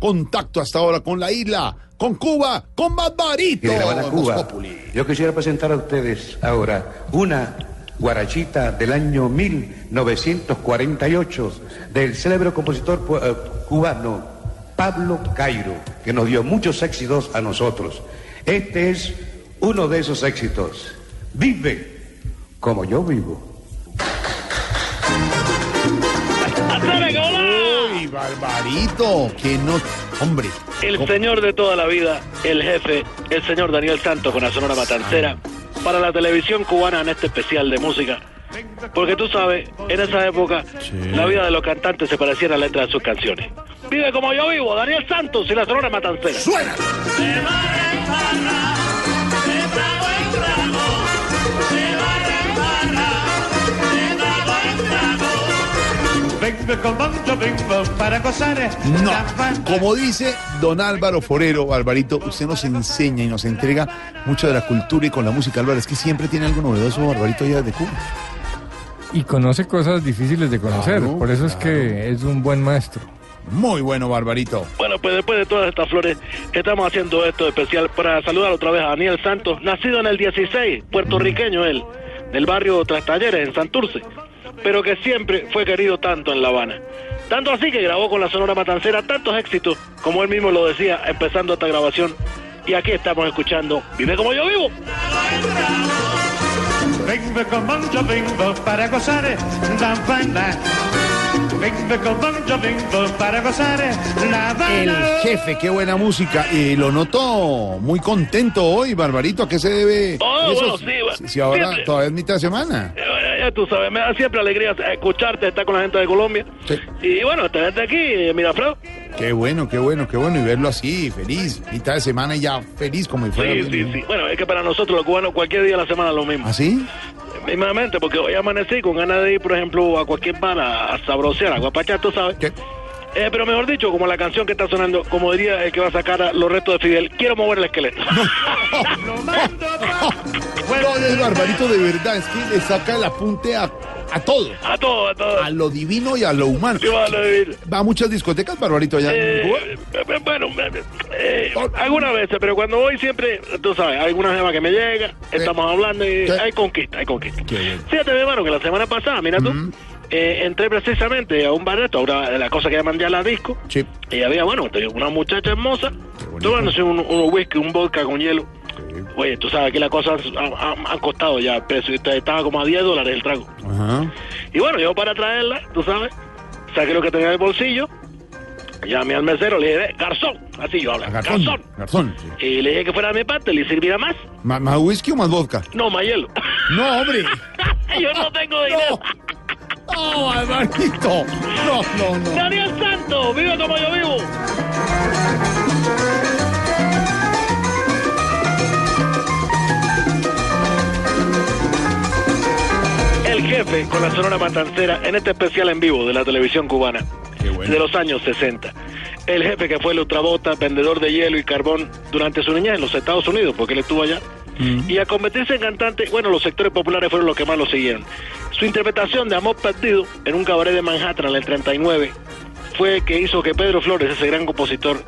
contacto hasta ahora con la isla, con Cuba, con Barbarito. Cuba. Yo quisiera presentar a ustedes ahora una guarachita del año 1948 del célebre compositor eh, cubano Pablo Cairo, que nos dio muchos éxitos a nosotros. Este es uno de esos éxitos. Vive como yo vivo. Barbarito, que no, hombre. El señor de toda la vida, el jefe, el señor Daniel Santos con la Sonora Matancera, para la televisión cubana en este especial de música. Porque tú sabes, en esa época, la vida de los cantantes se parecía a la letra de sus canciones. Vive como yo vivo, Daniel Santos y la Sonora Matancera. ¡Suena! Vengo como para gozar. No, como dice don Álvaro Forero, Barbarito, usted nos enseña y nos entrega mucho de la cultura y con la música, Álvaro, es que siempre tiene algo novedoso, Barbarito, allá de Cuba. Y conoce cosas difíciles de conocer, Claro, por eso es que es un buen maestro. Muy bueno, Barbarito. Bueno, pues después de todas estas flores, estamos haciendo esto especial para saludar otra vez a Daniel Santos, nacido en el 16, puertorriqueño él, del barrio Trastalleres, en Santurce, pero que siempre fue querido tanto en La Habana. Tanto así que grabó con la Sonora Matancera tantos éxitos, como él mismo lo decía, empezando esta grabación. Y aquí estamos escuchando Vive como yo vivo. Vengo como yo vengo para gozar la banda. Vengo como yo vengo para gozar la El banda. jefe, qué buena música. Y lo noto muy contento hoy, Barbarito. ¿A qué se debe? Oh, eso? bueno, sí, bueno, Si- Si ahora siempre. todavía es mitad de semana. Eh, Ya tú sabes, me da siempre alegría escucharte, estar con la gente de Colombia. Sí. Y bueno, tenerte aquí, eh, Miraflor. Qué bueno, qué bueno, qué bueno. Y verlo así, feliz. Mitad de semana y ya feliz como si fuera. Sí, sí, sí. Bueno, es que para nosotros los cubanos cualquier día de la semana es lo mismo. ¿Ah, sí? Mismamente, porque hoy amanecí con ganas de ir, por ejemplo, a cualquier bar a, a sabrosear, a guapachar, tú sabes. ¿Qué? Eh, pero mejor dicho, como la canción que está sonando, como diría el que va a sacar a los restos de Fidel, quiero mover el esqueleto. Lo No, es Barbarito de verdad. Es que le saca el apunte a, a todo. a todo, a todo. A lo divino y a lo humano. Sí, vale, vivir. Va a muchas discotecas, Barbarito, allá Cuba. Eh, eh, bueno, eh, eh, algunas veces, pero cuando voy siempre, tú sabes, hay alguna jeva que me llega, estamos hablando y hay conquista, hay conquista. Fíjate, hermano, que la semana pasada, mira tú, eh, entré precisamente a un bar de esto, ahora la cosa que llaman ya la disco, Sí. y había, bueno, una muchacha hermosa, tomándose un, un whisky, un vodka con hielo. Oye, tú sabes que las cosas han, han- han costado ya precio, estaba como a 10 dólares el trago. Ajá. Y bueno, yo para traerla, tú sabes, saqué lo que tenía en el bolsillo, llamé al mesero, le dije, "Ve, garzón, así yo hablo, garzón. Garzón. Garzón. sí. Y le dije que fuera de mi parte, le sirviera más. ¿Más, más whisky o más vodka? No, más hielo. No, hombre. yo no tengo dinero. No, Barbarito. No, no, no. Daniel Santos, vive como yo vivo. El jefe con la Sonora Matancera en este especial en vivo de la televisión cubana bueno. de los años 60. El jefe que fue ultrabota, vendedor de hielo y carbón durante su niñez en los Estados Unidos, porque él estuvo allá. Y a convertirse en cantante, bueno, los sectores populares fueron los que más lo siguieron. Su interpretación de Amor Perdido en un cabaret de Manhattan en el 39 fue que hizo que Pedro Flores, ese gran compositor,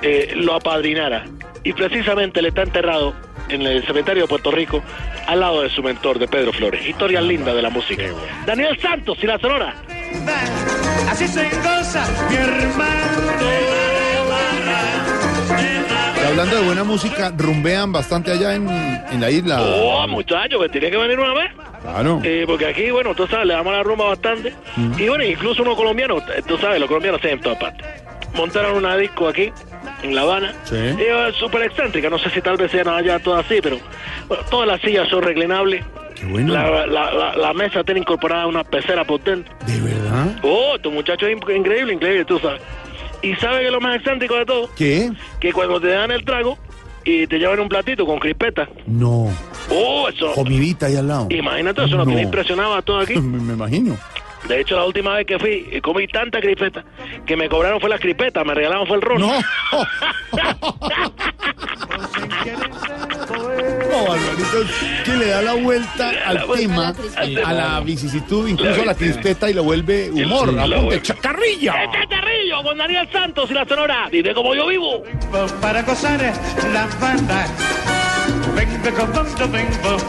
eh, lo apadrinara. Y precisamente él está enterrado en el cementerio de Puerto Rico al lado de su mentor, de Pedro Flores. Historia linda de la música. Daniel Santos y la Sonora. Así se goza mi hermano. Hablando de buena música, rumbean bastante allá en, en la isla. Oh, muchachos, que tiene que venir una vez. Claro. Eh, porque aquí, bueno, tú sabes, le damos la rumba bastante. Y bueno, incluso unos colombianos, eh, tú sabes, los colombianos se en todas partes. Montaron una disco aquí, en La Habana. Sí. Y, eh, súper excéntrica, no sé si tal vez sean allá todas así, pero bueno, todas las sillas son reclinables. Qué bueno. La, la, la, la mesa tiene incorporada una pecera potente. ¿De verdad? Oh, tu muchacho es in- increíble, increíble, tú sabes. Y sabes que lo más excéntrico de todo, ¿Qué? que cuando te dan el trago y te llevan un platito con crispeta. No. Oh, eso. Comidita ahí al lado. Imagínate, eso es lo que No. me impresionaba a todos aquí. Me, me imagino. De hecho, la última vez que fui, eh, comí tanta crispeta que me cobraron fue la crispeta, me regalaron fue el ron. No. No, que le da la vuelta al tema, a la vicisitud, incluso a la crispeta y lo vuelve humor. Lo Apunte, vuelve. chacarrilla. Con Daniel Santos y la Sonora. Vive como yo vivo. para gozar la banda.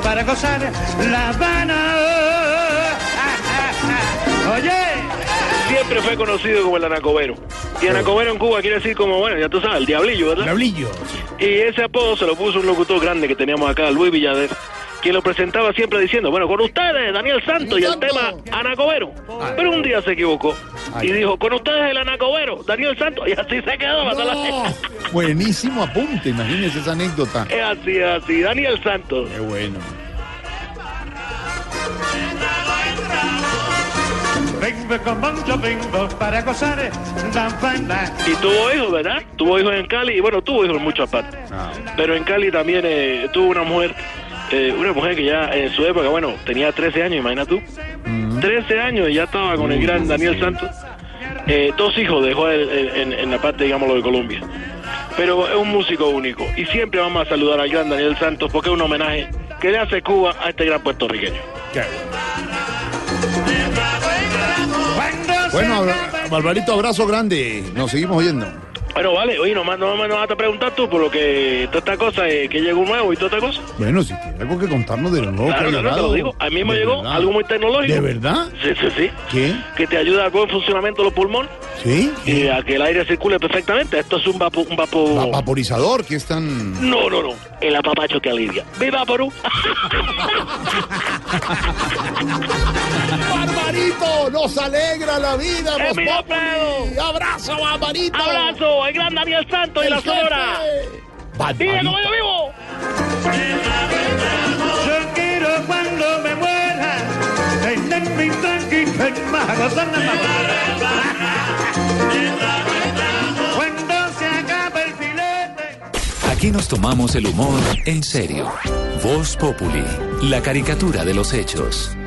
Para gozar la Habana. Oye, Siempre fue conocido como el Anacobero. Y Anacobero en Cuba quiere decir como, bueno, ya tú sabes, el Diablillo, ¿verdad? Diablillo. Y ese apodo se lo puso un locutor grande que teníamos acá, Luis Villader, quien lo presentaba siempre diciendo, bueno, con ustedes, Daniel Santos y el tema Anacobero. Pero un día se equivocó y dijo, con ustedes el Anacobero, Daniel Santos, y así se quedó. hasta la- No. Buenísimo apunte, imagínese esa anécdota. Es así, es así, Daniel Santos. Qué bueno. para gozar. Y tuvo hijos, ¿verdad? Tuvo hijos en Cali y bueno, tuvo hijos en muchas partes. Ah. Pero en Cali también eh, tuvo una mujer, eh, una mujer que ya en su época, bueno, tenía 13 años, imagina tú. 13 años ya estaba con el gran Daniel Santos. Eh, dos hijos dejó él, en, la parte, digámoslo, de Colombia. Pero es un músico único y siempre vamos a saludar al gran Daniel Santos porque es un homenaje que le hace Cuba a este gran puertorriqueño. Bueno. Barbarito, abrazo grande. Nos seguimos oyendo. Bueno, vale, oye, nomás no me vas a preguntar tú por lo que toda esta cosa, eh, que llegó nuevo y toda esta cosa. Bueno, si tiene algo que contarnos de lo nuevo Claro, que ha claro, te llegado. lo digo. A mí me llegó verdad. algo muy tecnológico. ¿De verdad? Sí, sí, sí. ¿Qué? Que te ayuda al buen funcionamiento de los pulmones ¿Sí? y a que el aire circule perfectamente. Esto es un vapo... Un vapo... Va- Vaporizador, que es tan... No, no, no. El apapacho que alivia. ¡Viva Perú! ¡Barbarito! ¡Nos alegra la vida! ¡Es mi Populi! ¡Abrazo, Barbarito! ¡Abrazo! ¡El gran Daniel Santos y ¡El la! ¡Vive como Barbarito. yo vivo! Yo quiero cuando me muera tener mi tranquilo en Cuando se acabe el filete. Aquí nos tomamos el humor en serio. Voz Populi, la caricatura de los hechos.